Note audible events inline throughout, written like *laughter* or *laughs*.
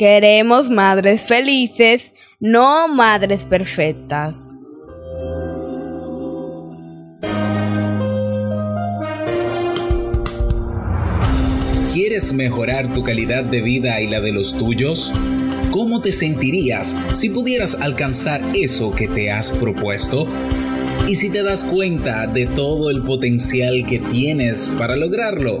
Queremos madres felices, no madres perfectas. ¿Quieres mejorar tu calidad de vida y la de los tuyos? ¿Cómo te sentirías si pudieras alcanzar eso que te has propuesto? ¿Y si te das cuenta de todo el potencial que tienes para lograrlo?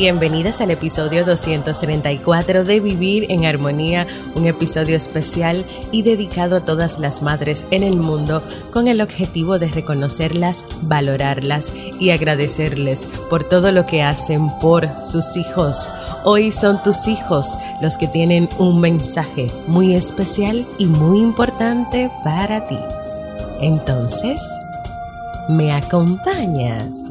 Bienvenidas al episodio 234 de Vivir en Armonía, un episodio especial y dedicado a todas las madres en el mundo con el objetivo de reconocerlas, valorarlas y agradecerles por todo lo que hacen por sus hijos. Hoy son tus hijos los que tienen un mensaje muy especial y muy importante para ti. Entonces, ¿me acompañas?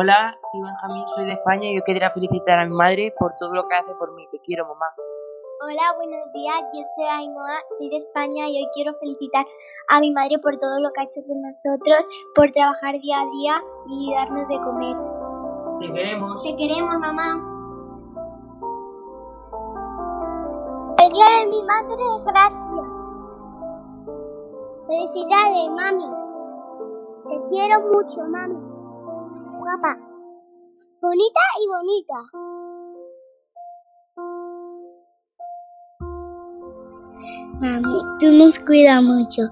Hola, soy Benjamín, soy de España y yo quería felicitar a mi madre por todo lo que hace por mí. Te quiero, mamá. Hola, buenos días. Yo soy Ainhoa, soy de España y hoy quiero felicitar a mi madre por todo lo que ha hecho por nosotros, por trabajar día a día y darnos de comer. Te queremos. Te queremos, mamá. El día de mi madre, gracias. Felicidades, mami. Te quiero mucho, mami guapa, bonita y bonita. Mami, tú nos cuidas mucho.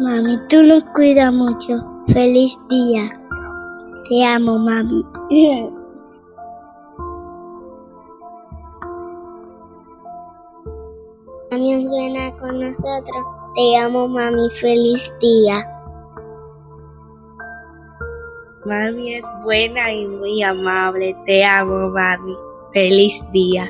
Mami, tú nos cuidas mucho. Feliz día. Te amo, mami. *laughs* Mami es buena con nosotros. Te amo, mami. Feliz día. Mami es buena y muy amable. Te amo, mami. Feliz día.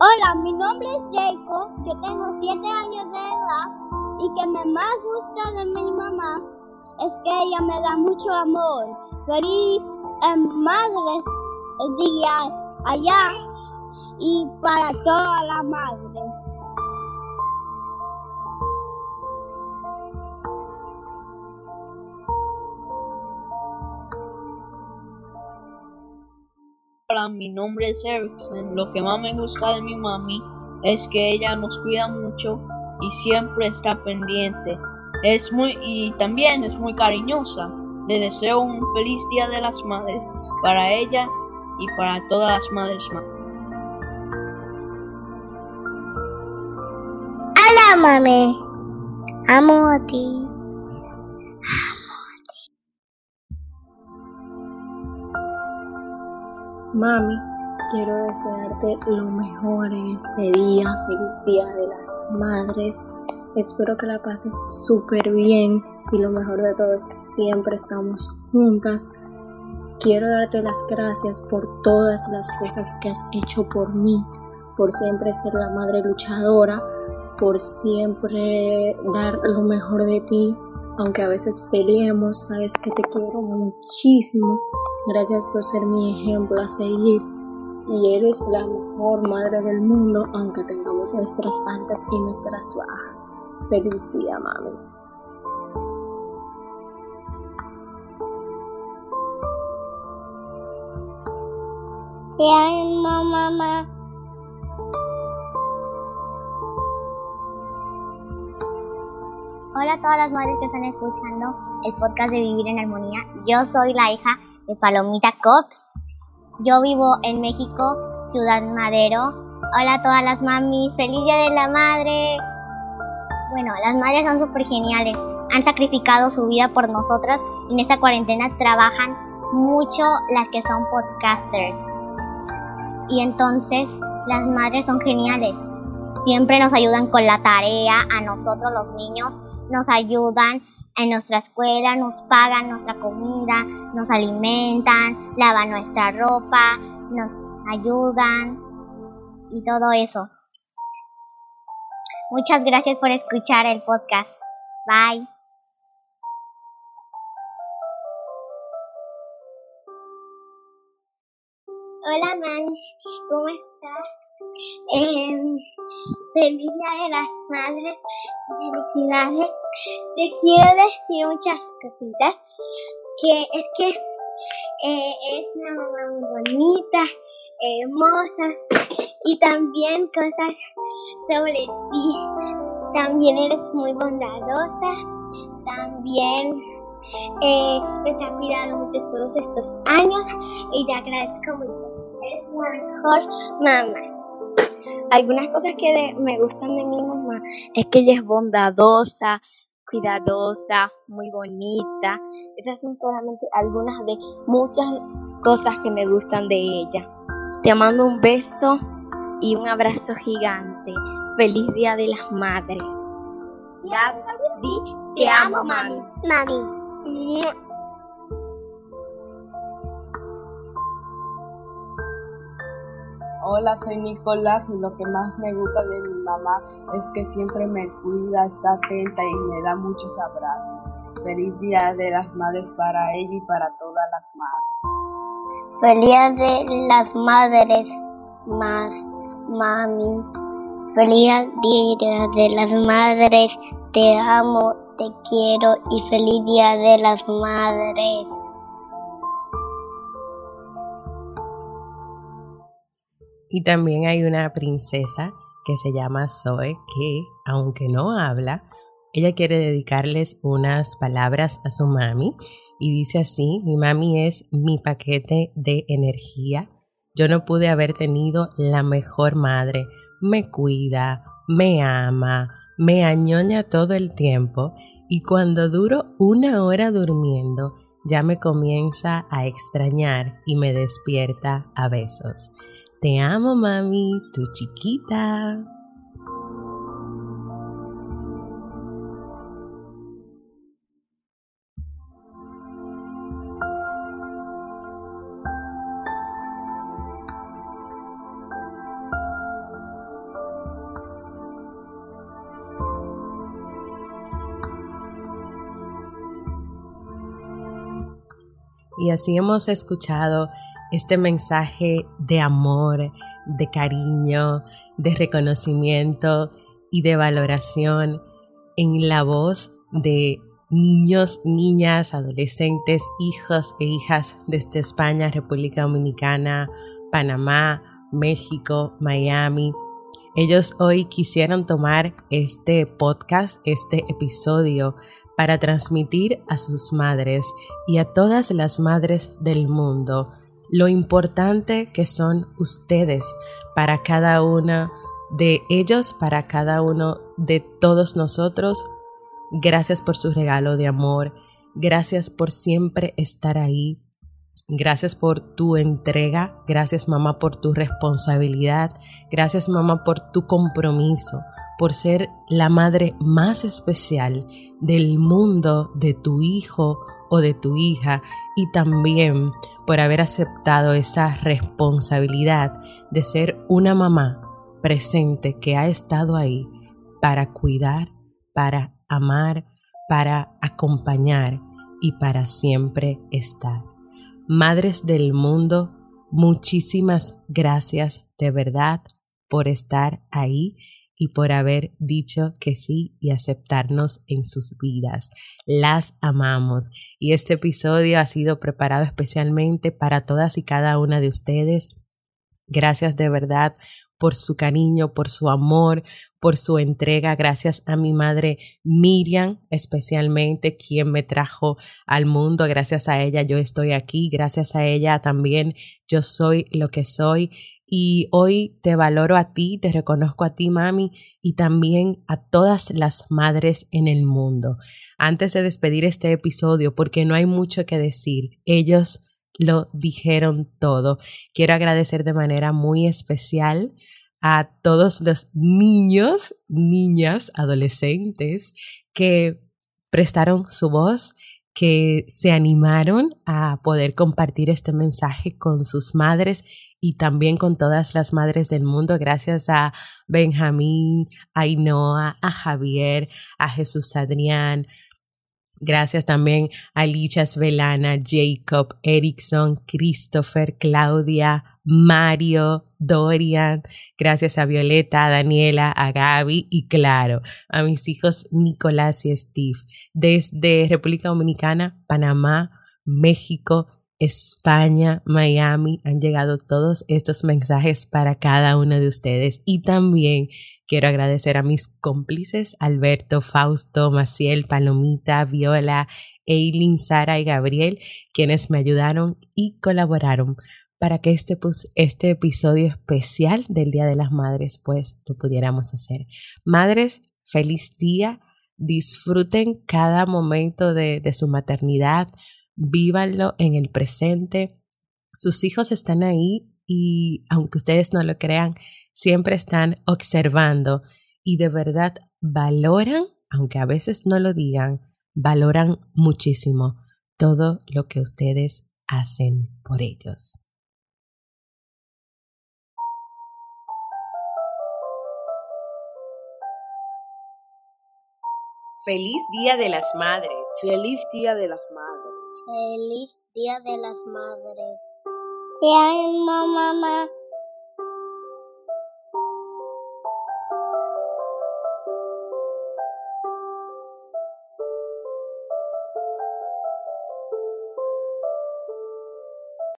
Hola, mi nombre es Jacob. Yo tengo 7 años de edad y que me más gusta de mi mamá es que ella me da mucho amor. Feliz en Madres Día allá y para todas las madres. Hola, mi nombre es Erickson. Lo que más me gusta de mi mami es que ella nos cuida mucho y siempre está pendiente. Es muy y también es muy cariñosa. Le deseo un feliz Día de las Madres para ella y para todas las madres más. Hola, mami. Amo a ti. Mami, quiero desearte lo mejor en este día, feliz día de las madres. Espero que la pases súper bien y lo mejor de todo es que siempre estamos juntas. Quiero darte las gracias por todas las cosas que has hecho por mí, por siempre ser la madre luchadora, por siempre dar lo mejor de ti, aunque a veces peleemos, sabes que te quiero muchísimo Gracias por ser mi ejemplo a seguir y eres la mejor madre del mundo aunque tengamos nuestras altas y nuestras bajas. Feliz día, mami. Te amo, mamá. Hola a todas las madres que están escuchando el podcast de Vivir en Armonía. Yo soy la hija de Palomita Cops. Yo vivo en México, Ciudad Madero. Hola a todas las mamis. Feliz Día de la Madre. Bueno, las madres son súper geniales. Han sacrificado su vida por nosotras en esta cuarentena trabajan mucho las que son podcasters. Y entonces las madres son geniales. Siempre nos ayudan con la tarea, a nosotros los niños, nos ayudan en nuestra escuela, nos pagan nuestra comida, nos alimentan, lavan nuestra ropa, nos ayudan y todo eso. Muchas gracias por escuchar el podcast. Bye. Hola, mami. ¿Cómo estás? Eh, feliz Día de las Madres. Felicidades. Te quiero decir muchas cositas. Que es que eh, es una mamá muy bonita, hermosa. Y también cosas sobre ti. También eres muy bondadosa. También eh, me has cuidado mucho todos estos años y te agradezco mucho. Eres la mejor mamá. Algunas cosas que me gustan de mi mamá es que ella es bondadosa, cuidadosa, muy bonita. Esas son solamente algunas de muchas cosas que me gustan de ella. Te mando un beso y un abrazo gigante. Feliz Día de las Madres. Di, te amo, mami. Mami. Hola, soy Nicolás y lo que más me gusta de mi mamá es que siempre me cuida, está atenta y me da muchos abrazos. Feliz Día de las Madres para ella y para todas las madres. Feliz Día de las Madres más, mami. Feliz Día de las Madres. Te amo, te quiero y feliz Día de las Madres. Y también hay una princesa que se llama Zoe que, aunque no habla, ella quiere dedicarles unas palabras a su mami y dice así, mi mami es mi paquete de energía. Yo no pude haber tenido la mejor madre. Me cuida, me ama, me añoña todo el tiempo y cuando duro una hora durmiendo ya me comienza a extrañar y me despierta a besos. Te amo, mami, tu chiquita. Y así hemos escuchado este mensaje de amor, de cariño, de reconocimiento y de valoración en la voz de niños, niñas, adolescentes, hijos e hijas desde España, República Dominicana, Panamá, México, Miami. Ellos hoy quisieron tomar este podcast, este episodio, para transmitir a sus madres y a todas las madres del mundo lo importante que son ustedes para cada una de ellos, para cada uno de todos nosotros. Gracias por su regalo de amor. Gracias por siempre estar ahí. Gracias por tu entrega. Gracias mamá por tu responsabilidad. Gracias mamá por tu compromiso, por ser la madre más especial del mundo de tu hijo o de tu hija y también por haber aceptado esa responsabilidad de ser una mamá presente que ha estado ahí para cuidar, para amar, para acompañar y para siempre estar. Madres del mundo, muchísimas gracias de verdad por estar ahí y por haber dicho que sí y aceptarnos en sus vidas. Las amamos y este episodio ha sido preparado especialmente para todas y cada una de ustedes Gracias de verdad por su cariño, por su amor, por su entrega. Gracias a mi madre Miriam, especialmente, quien me trajo al mundo. Gracias a ella yo estoy aquí. Gracias a ella también yo soy lo que soy. Y hoy te valoro a ti, te reconozco a ti, mami, y también a todas las madres en el mundo. Antes de despedir este episodio, porque no hay mucho que decir, ellos lo dijeron todo. Quiero agradecer de manera muy especial a todos los niños, niñas, adolescentes que prestaron su voz, que se animaron a poder compartir este mensaje con sus madres y también con todas las madres del mundo, gracias a Benjamín, a Inoa, a Javier, a Jesús Adrián, Gracias también a Lichas Velana, Jacob, Erickson, Christopher, Claudia, Mario, Dorian. Gracias a Violeta, a Daniela, a Gaby y claro, a mis hijos Nicolás y Steve. Desde República Dominicana, Panamá, México, España, Miami, han llegado todos estos mensajes para cada uno de ustedes. Y también quiero agradecer a mis cómplices, Alberto, Fausto, Maciel, Palomita, Viola, Eileen, Sara y Gabriel, quienes me ayudaron y colaboraron para que este, pues, este episodio especial del Día de las Madres, pues, lo pudiéramos hacer. Madres, feliz día. Disfruten cada momento de, de su maternidad vívanlo en el presente. Sus hijos están ahí y aunque ustedes no lo crean, siempre están observando y de verdad valoran, aunque a veces no lo digan, valoran muchísimo todo lo que ustedes hacen por ellos. Feliz Día de las Madres. Feliz Día de las Madres. Feliz Día de las Madres. Te amo, mamá.